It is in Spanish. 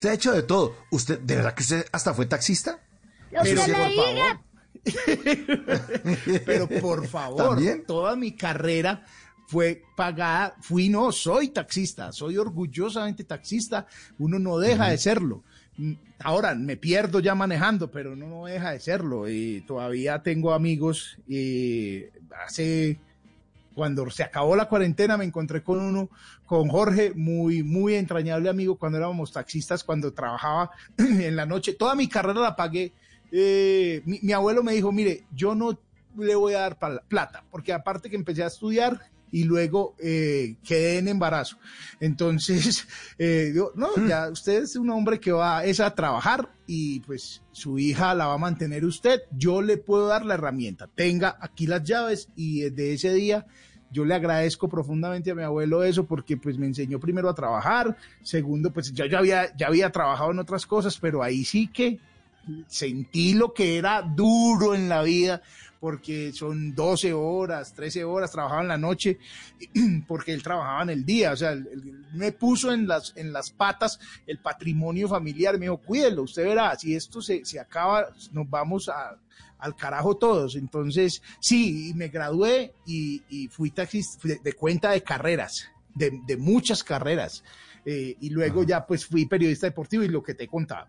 Usted ha hecho de todo. ¿Usted, de verdad que usted hasta fue taxista? Lo que Pero por diga. Pero por favor, ¿También? toda mi carrera fue pagada, fui no, soy taxista, soy orgullosamente taxista, uno no deja de serlo. Ahora me pierdo ya manejando, pero uno no deja de serlo. Y todavía tengo amigos y hace cuando se acabó la cuarentena me encontré con uno, con Jorge, muy, muy entrañable amigo cuando éramos taxistas, cuando trabajaba en la noche. Toda mi carrera la pagué. Eh, mi, mi abuelo me dijo, mire, yo no le voy a dar plata, porque aparte que empecé a estudiar y luego eh, quedé en embarazo. Entonces, eh, yo, no, ya usted es un hombre que va es a trabajar y pues su hija la va a mantener usted. Yo le puedo dar la herramienta. Tenga aquí las llaves y desde ese día yo le agradezco profundamente a mi abuelo eso porque pues me enseñó primero a trabajar, segundo pues yo ya había, ya había trabajado en otras cosas, pero ahí sí que sentí lo que era duro en la vida porque son 12 horas, 13 horas, trabajaba en la noche, porque él trabajaba en el día, o sea, él- él me puso en las, en las patas el patrimonio familiar, me dijo, cuídelo, usted verá, si esto se, se acaba, nos vamos a, al carajo todos. Entonces, sí, y me gradué y, y fui taxista fui de, cuenta de carreras, de, de muchas carreras, eh, y luego ya pues fui periodista deportivo y lo que te he contado.